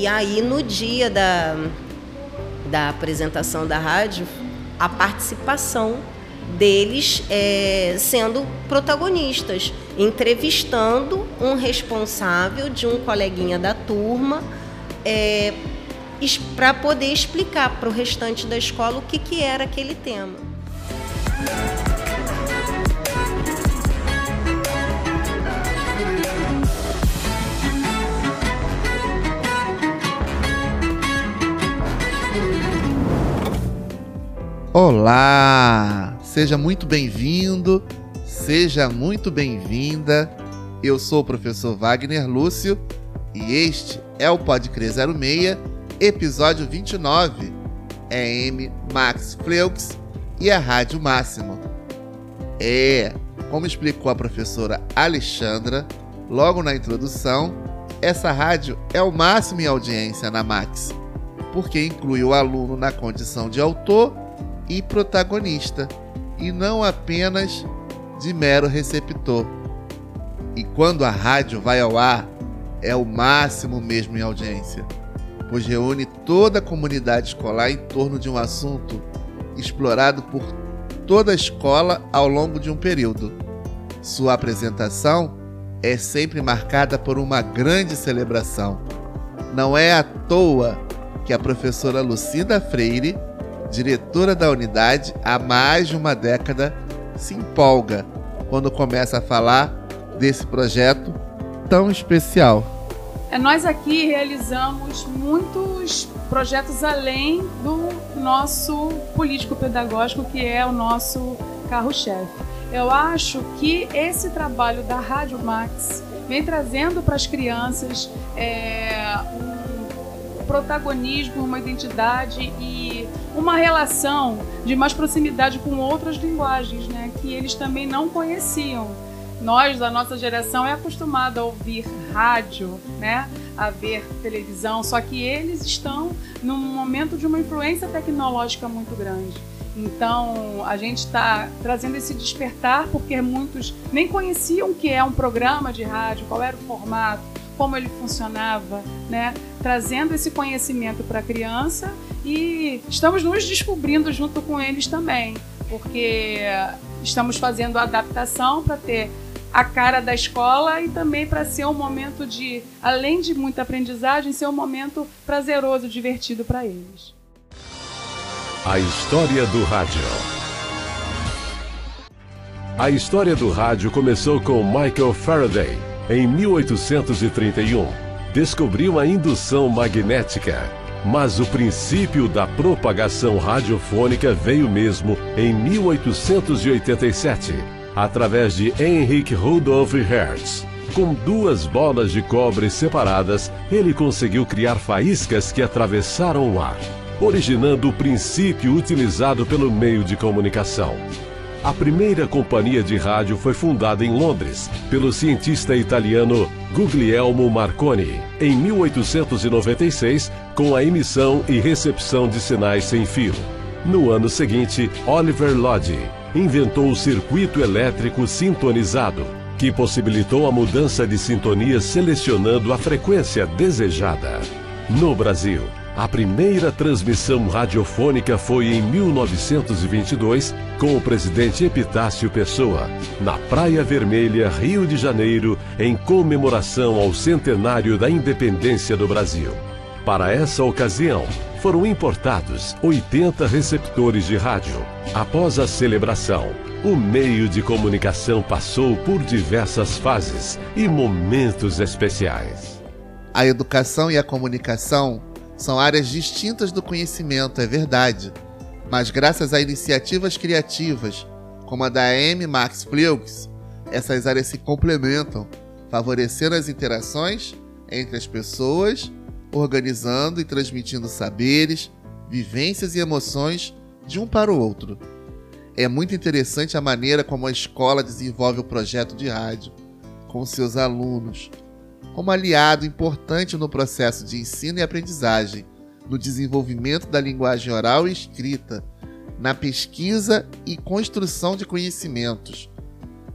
E aí, no dia da, da apresentação da rádio, a participação deles é, sendo protagonistas, entrevistando um responsável de um coleguinha da turma é, para poder explicar para o restante da escola o que, que era aquele tema. Olá! Seja muito bem-vindo, seja muito bem-vinda. Eu sou o professor Wagner Lúcio e este é o Pode Crer 06, episódio 29. É M Max Fleux e a Rádio Máximo. É, como explicou a professora Alexandra logo na introdução, essa rádio é o máximo em audiência na Max, porque inclui o aluno na condição de autor e protagonista, e não apenas de mero receptor. E quando a rádio vai ao ar, é o máximo mesmo em audiência, pois reúne toda a comunidade escolar em torno de um assunto explorado por toda a escola ao longo de um período. Sua apresentação é sempre marcada por uma grande celebração. Não é à toa que a professora Lucinda Freire diretora da unidade há mais de uma década, se empolga quando começa a falar desse projeto tão especial. É, nós aqui realizamos muitos projetos além do nosso político-pedagógico, que é o nosso carro-chefe. Eu acho que esse trabalho da Rádio Max vem trazendo para as crianças é, um protagonismo, uma identidade e uma relação de mais proximidade com outras linguagens, né, que eles também não conheciam. Nós, da nossa geração, é acostumado a ouvir rádio, né, a ver televisão, só que eles estão num momento de uma influência tecnológica muito grande. Então, a gente está trazendo esse despertar porque muitos nem conheciam o que é um programa de rádio, qual era o formato, como ele funcionava, né? Trazendo esse conhecimento para a criança e estamos nos descobrindo junto com eles também, porque estamos fazendo a adaptação para ter a cara da escola e também para ser um momento de, além de muita aprendizagem, ser um momento prazeroso, divertido para eles. A história do rádio. A história do rádio começou com Michael Faraday em 1831. Descobriu a indução magnética mas o princípio da propagação radiofônica veio mesmo em 1887, através de Heinrich Rudolf Hertz. Com duas bolas de cobre separadas, ele conseguiu criar faíscas que atravessaram o ar, originando o princípio utilizado pelo meio de comunicação. A primeira companhia de rádio foi fundada em Londres pelo cientista italiano Guglielmo Marconi em 1896 com a emissão e recepção de sinais sem fio. No ano seguinte, Oliver Lodge inventou o circuito elétrico sintonizado, que possibilitou a mudança de sintonia selecionando a frequência desejada. No Brasil, a primeira transmissão radiofônica foi em 1922 com o presidente Epitácio Pessoa, na Praia Vermelha, Rio de Janeiro, em comemoração ao centenário da independência do Brasil. Para essa ocasião, foram importados 80 receptores de rádio. Após a celebração, o meio de comunicação passou por diversas fases e momentos especiais. A educação e a comunicação são áreas distintas do conhecimento, é verdade, mas graças a iniciativas criativas, como a da M. Max Fleux, essas áreas se complementam, favorecendo as interações entre as pessoas, organizando e transmitindo saberes, vivências e emoções de um para o outro. É muito interessante a maneira como a escola desenvolve o projeto de rádio com seus alunos, como aliado importante no processo de ensino e aprendizagem, no desenvolvimento da linguagem oral e escrita, na pesquisa e construção de conhecimentos,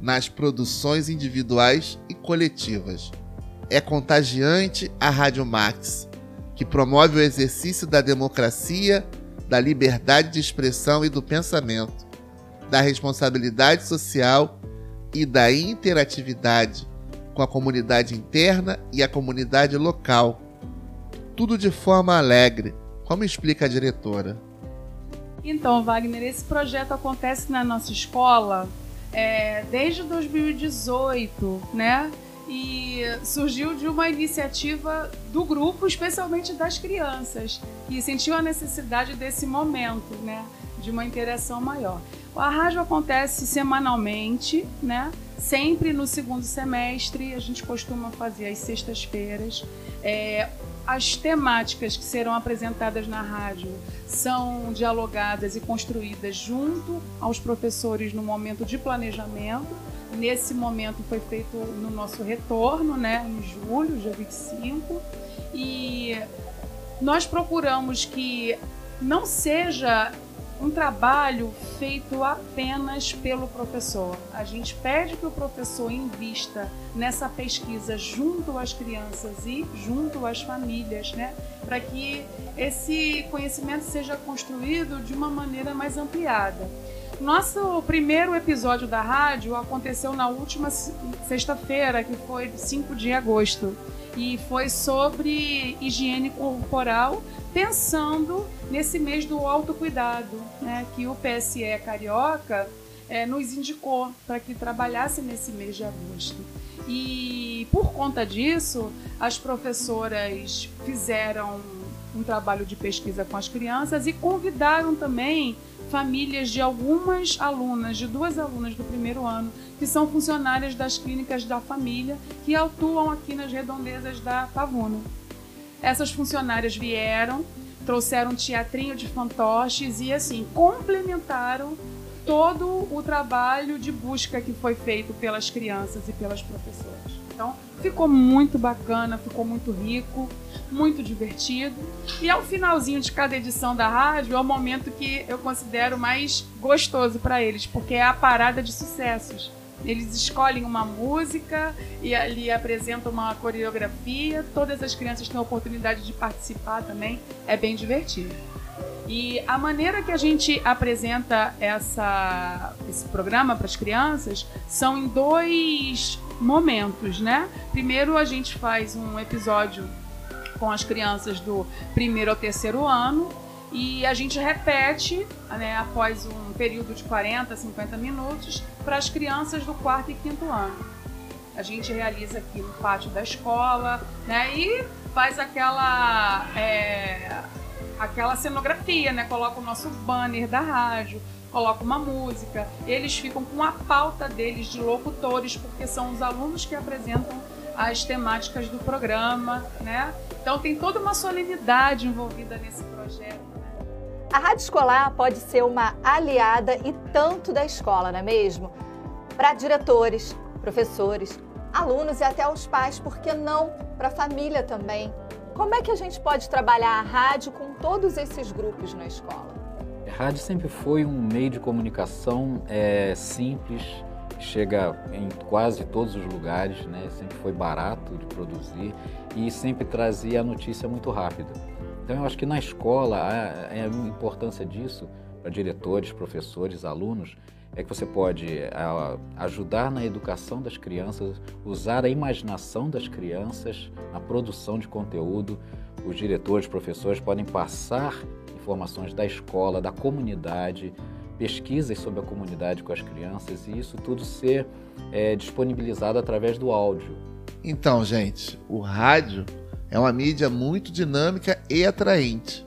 nas produções individuais e coletivas. É contagiante a Rádio Max, que promove o exercício da democracia, da liberdade de expressão e do pensamento, da responsabilidade social e da interatividade com a comunidade interna e a comunidade local. Tudo de forma alegre, como explica a diretora. Então, Wagner, esse projeto acontece na nossa escola é, desde 2018, né? E surgiu de uma iniciativa do grupo, especialmente das crianças, que sentiu a necessidade desse momento, né? De uma interação maior. A rádio acontece semanalmente, né? Sempre no segundo semestre, a gente costuma fazer às sextas-feiras. É, as temáticas que serão apresentadas na rádio são dialogadas e construídas junto aos professores no momento de planejamento. Nesse momento foi feito no nosso retorno, né, em julho, dia 25, e nós procuramos que não seja um trabalho feito apenas pelo professor. A gente pede que o professor invista nessa pesquisa junto às crianças e junto às famílias, né? Para que esse conhecimento seja construído de uma maneira mais ampliada. Nosso primeiro episódio da rádio aconteceu na última sexta-feira, que foi 5 de agosto, e foi sobre higiene corporal, pensando nesse mês do autocuidado, né, que o PSE Carioca é, nos indicou para que trabalhasse nesse mês de agosto. E por conta disso, as professoras fizeram um trabalho de pesquisa com as crianças e convidaram também famílias de algumas alunas, de duas alunas do primeiro ano, que são funcionárias das clínicas da família, que atuam aqui nas redondezas da Pavuna. Essas funcionárias vieram, trouxeram um teatrinho de fantoches e assim complementaram todo o trabalho de busca que foi feito pelas crianças e pelas professoras. Então, ficou muito bacana, ficou muito rico, muito divertido. E ao finalzinho de cada edição da rádio é o momento que eu considero mais gostoso para eles, porque é a parada de sucessos. Eles escolhem uma música e ali apresentam uma coreografia. Todas as crianças têm a oportunidade de participar também. É bem divertido. E a maneira que a gente apresenta essa, esse programa para as crianças são em dois momentos, né? Primeiro a gente faz um episódio com as crianças do primeiro ao terceiro ano e a gente repete, né, após um período de 40, 50 minutos, para as crianças do quarto e quinto ano. A gente realiza aqui no pátio da escola, né, e faz aquela é, aquela cenografia, né, coloca o nosso banner da rádio, coloca uma música. Eles ficam com a pauta deles de locutores, porque são os alunos que apresentam as temáticas do programa, né? Então tem toda uma solenidade envolvida nesse projeto. A rádio escolar pode ser uma aliada e tanto da escola, não é mesmo? Para diretores, professores, alunos e até os pais, por que não para a família também? Como é que a gente pode trabalhar a rádio com todos esses grupos na escola? A rádio sempre foi um meio de comunicação é, simples, chega em quase todos os lugares, né? sempre foi barato de produzir e sempre trazia a notícia muito rápida. Então eu acho que na escola a, a importância disso para diretores, professores, alunos é que você pode ajudar na educação das crianças, usar a imaginação das crianças na produção de conteúdo. Os diretores, professores podem passar informações da escola, da comunidade, pesquisas sobre a comunidade com as crianças e isso tudo ser é, disponibilizado através do áudio. Então, gente, o rádio é uma mídia muito dinâmica e atraente,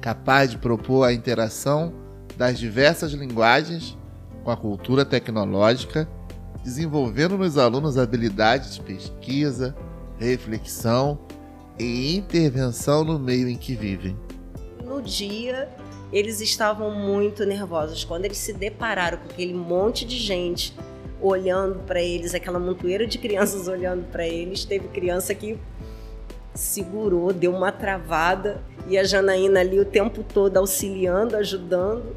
capaz de propor a interação das diversas linguagens com a cultura tecnológica, desenvolvendo nos alunos habilidades de pesquisa, reflexão e intervenção no meio em que vivem. No dia, eles estavam muito nervosos. Quando eles se depararam com aquele monte de gente olhando para eles, aquela montoeira de crianças olhando para eles, teve criança que segurou, deu uma travada e a Janaína ali o tempo todo auxiliando, ajudando.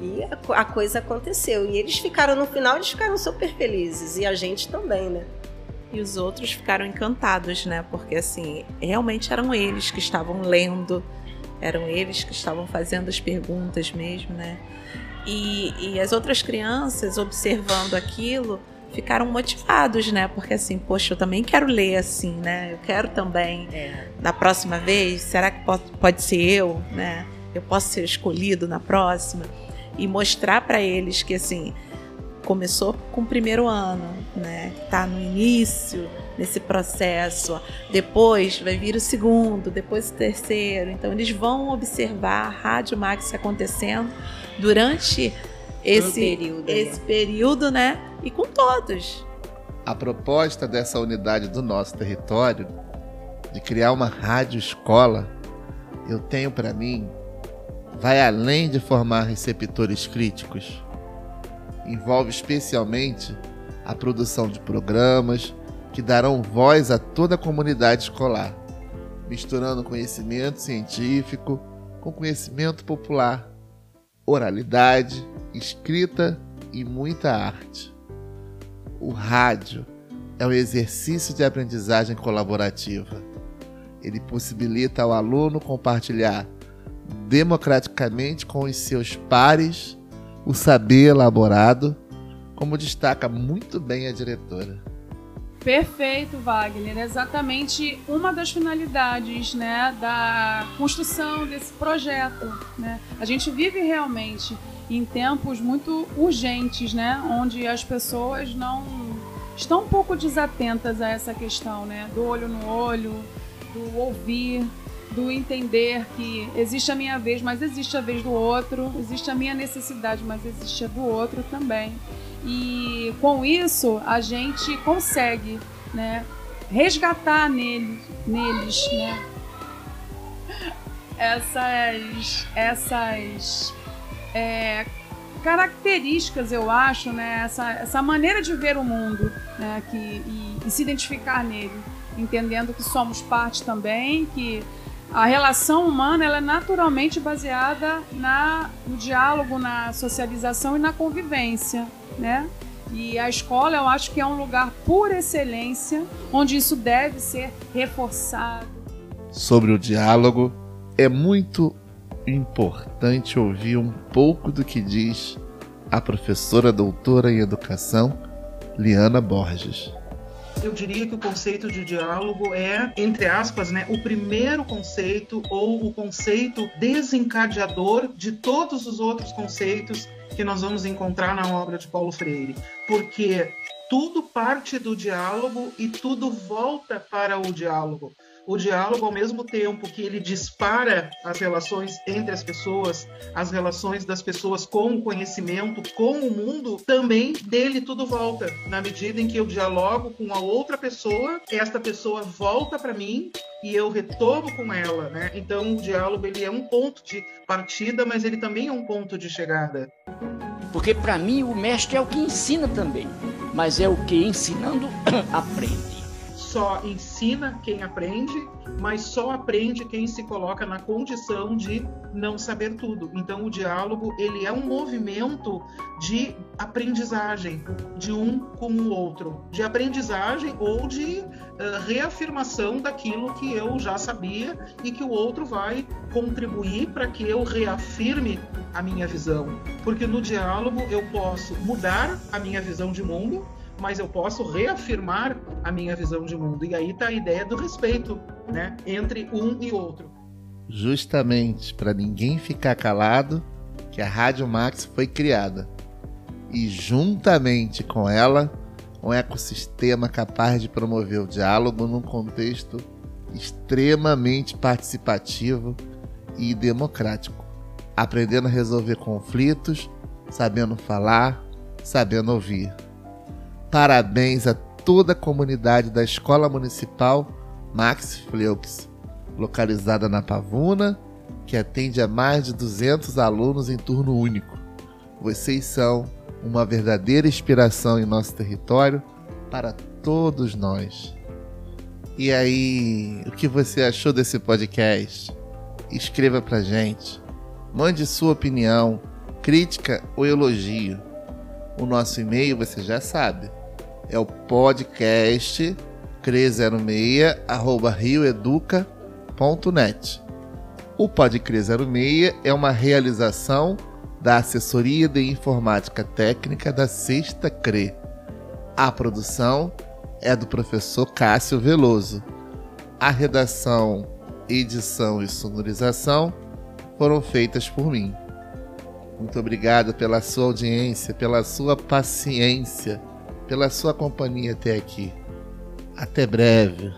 E a, a, coisa aconteceu. E eles ficaram, no final, eles ficaram super felizes. E a gente também, né? e os outros ficaram encantados, né? Porque assim, realmente eram eles que estavam lendo, eram eles que estavam fazendo as perguntas mesmo, né? E, e as outras crianças observando aquilo ficaram motivados, né? Porque assim, poxa, eu também quero ler assim, né? Eu quero também, é. na próxima vez, será que pode, pode ser eu, né? Eu posso ser escolhido na próxima? E mostrar para eles que assim, começou com o primeiro ano, né? Tá no início nesse processo. Depois vai vir o segundo, depois o terceiro. Então eles vão observar a Rádio Max acontecendo durante esse período, esse período, né? E com todos. A proposta dessa unidade do nosso território de criar uma rádio escola, eu tenho para mim, vai além de formar receptores críticos. Envolve especialmente a produção de programas que darão voz a toda a comunidade escolar, misturando conhecimento científico com conhecimento popular, oralidade escrita e muita arte. O rádio é um exercício de aprendizagem colaborativa. Ele possibilita ao aluno compartilhar democraticamente com os seus pares o saber elaborado, como destaca muito bem a diretora. Perfeito, Wagner. Exatamente uma das finalidades né, da construção desse projeto. Né? A gente vive realmente em tempos muito urgentes, né, onde as pessoas não estão um pouco desatentas a essa questão, né, do olho no olho, do ouvir, do entender que existe a minha vez, mas existe a vez do outro, existe a minha necessidade, mas existe a do outro também. E com isso a gente consegue, né, resgatar nele, neles, né, essas essas é, características, eu acho, né, essa, essa maneira de ver o mundo né, que, e, e se identificar nele, entendendo que somos parte também, que a relação humana ela é naturalmente baseada na, no diálogo, na socialização e na convivência, né? E a escola eu acho que é um lugar por excelência onde isso deve ser reforçado. Sobre o diálogo, é muito importante ouvir um pouco do que diz a professora doutora em educação, Liana Borges. Eu diria que o conceito de diálogo é, entre aspas, né, o primeiro conceito ou o conceito desencadeador de todos os outros conceitos que nós vamos encontrar na obra de Paulo Freire. Porque tudo parte do diálogo e tudo volta para o diálogo o diálogo, ao mesmo tempo que ele dispara as relações entre as pessoas, as relações das pessoas com o conhecimento, com o mundo, também dele tudo volta. Na medida em que eu dialogo com a outra pessoa, esta pessoa volta para mim e eu retorno com ela, né? Então o diálogo ele é um ponto de partida, mas ele também é um ponto de chegada. Porque para mim o mestre é o que ensina também, mas é o que ensinando aprende só ensina quem aprende, mas só aprende quem se coloca na condição de não saber tudo. Então o diálogo ele é um movimento de aprendizagem de um com o outro, de aprendizagem ou de uh, reafirmação daquilo que eu já sabia e que o outro vai contribuir para que eu reafirme a minha visão. Porque no diálogo eu posso mudar a minha visão de mundo mas eu posso reafirmar a minha visão de mundo. E aí está a ideia do respeito, né, entre um e outro. Justamente para ninguém ficar calado que a Rádio Max foi criada. E juntamente com ela, um ecossistema capaz de promover o diálogo num contexto extremamente participativo e democrático, aprendendo a resolver conflitos, sabendo falar, sabendo ouvir. Parabéns a toda a comunidade da Escola Municipal Max Fleux, localizada na Pavuna, que atende a mais de 200 alunos em turno único. Vocês são uma verdadeira inspiração em nosso território para todos nós. E aí, o que você achou desse podcast? Escreva pra gente. Mande sua opinião, crítica ou elogio. O nosso e-mail você já sabe é o podcast cre06 arroba rioeduca.net. O Podcre 06 é uma realização da Assessoria de Informática Técnica da Sexta CRE. A produção é do professor Cássio Veloso. A redação, edição e sonorização foram feitas por mim. Muito obrigado pela sua audiência, pela sua paciência, pela sua companhia até aqui. Até breve.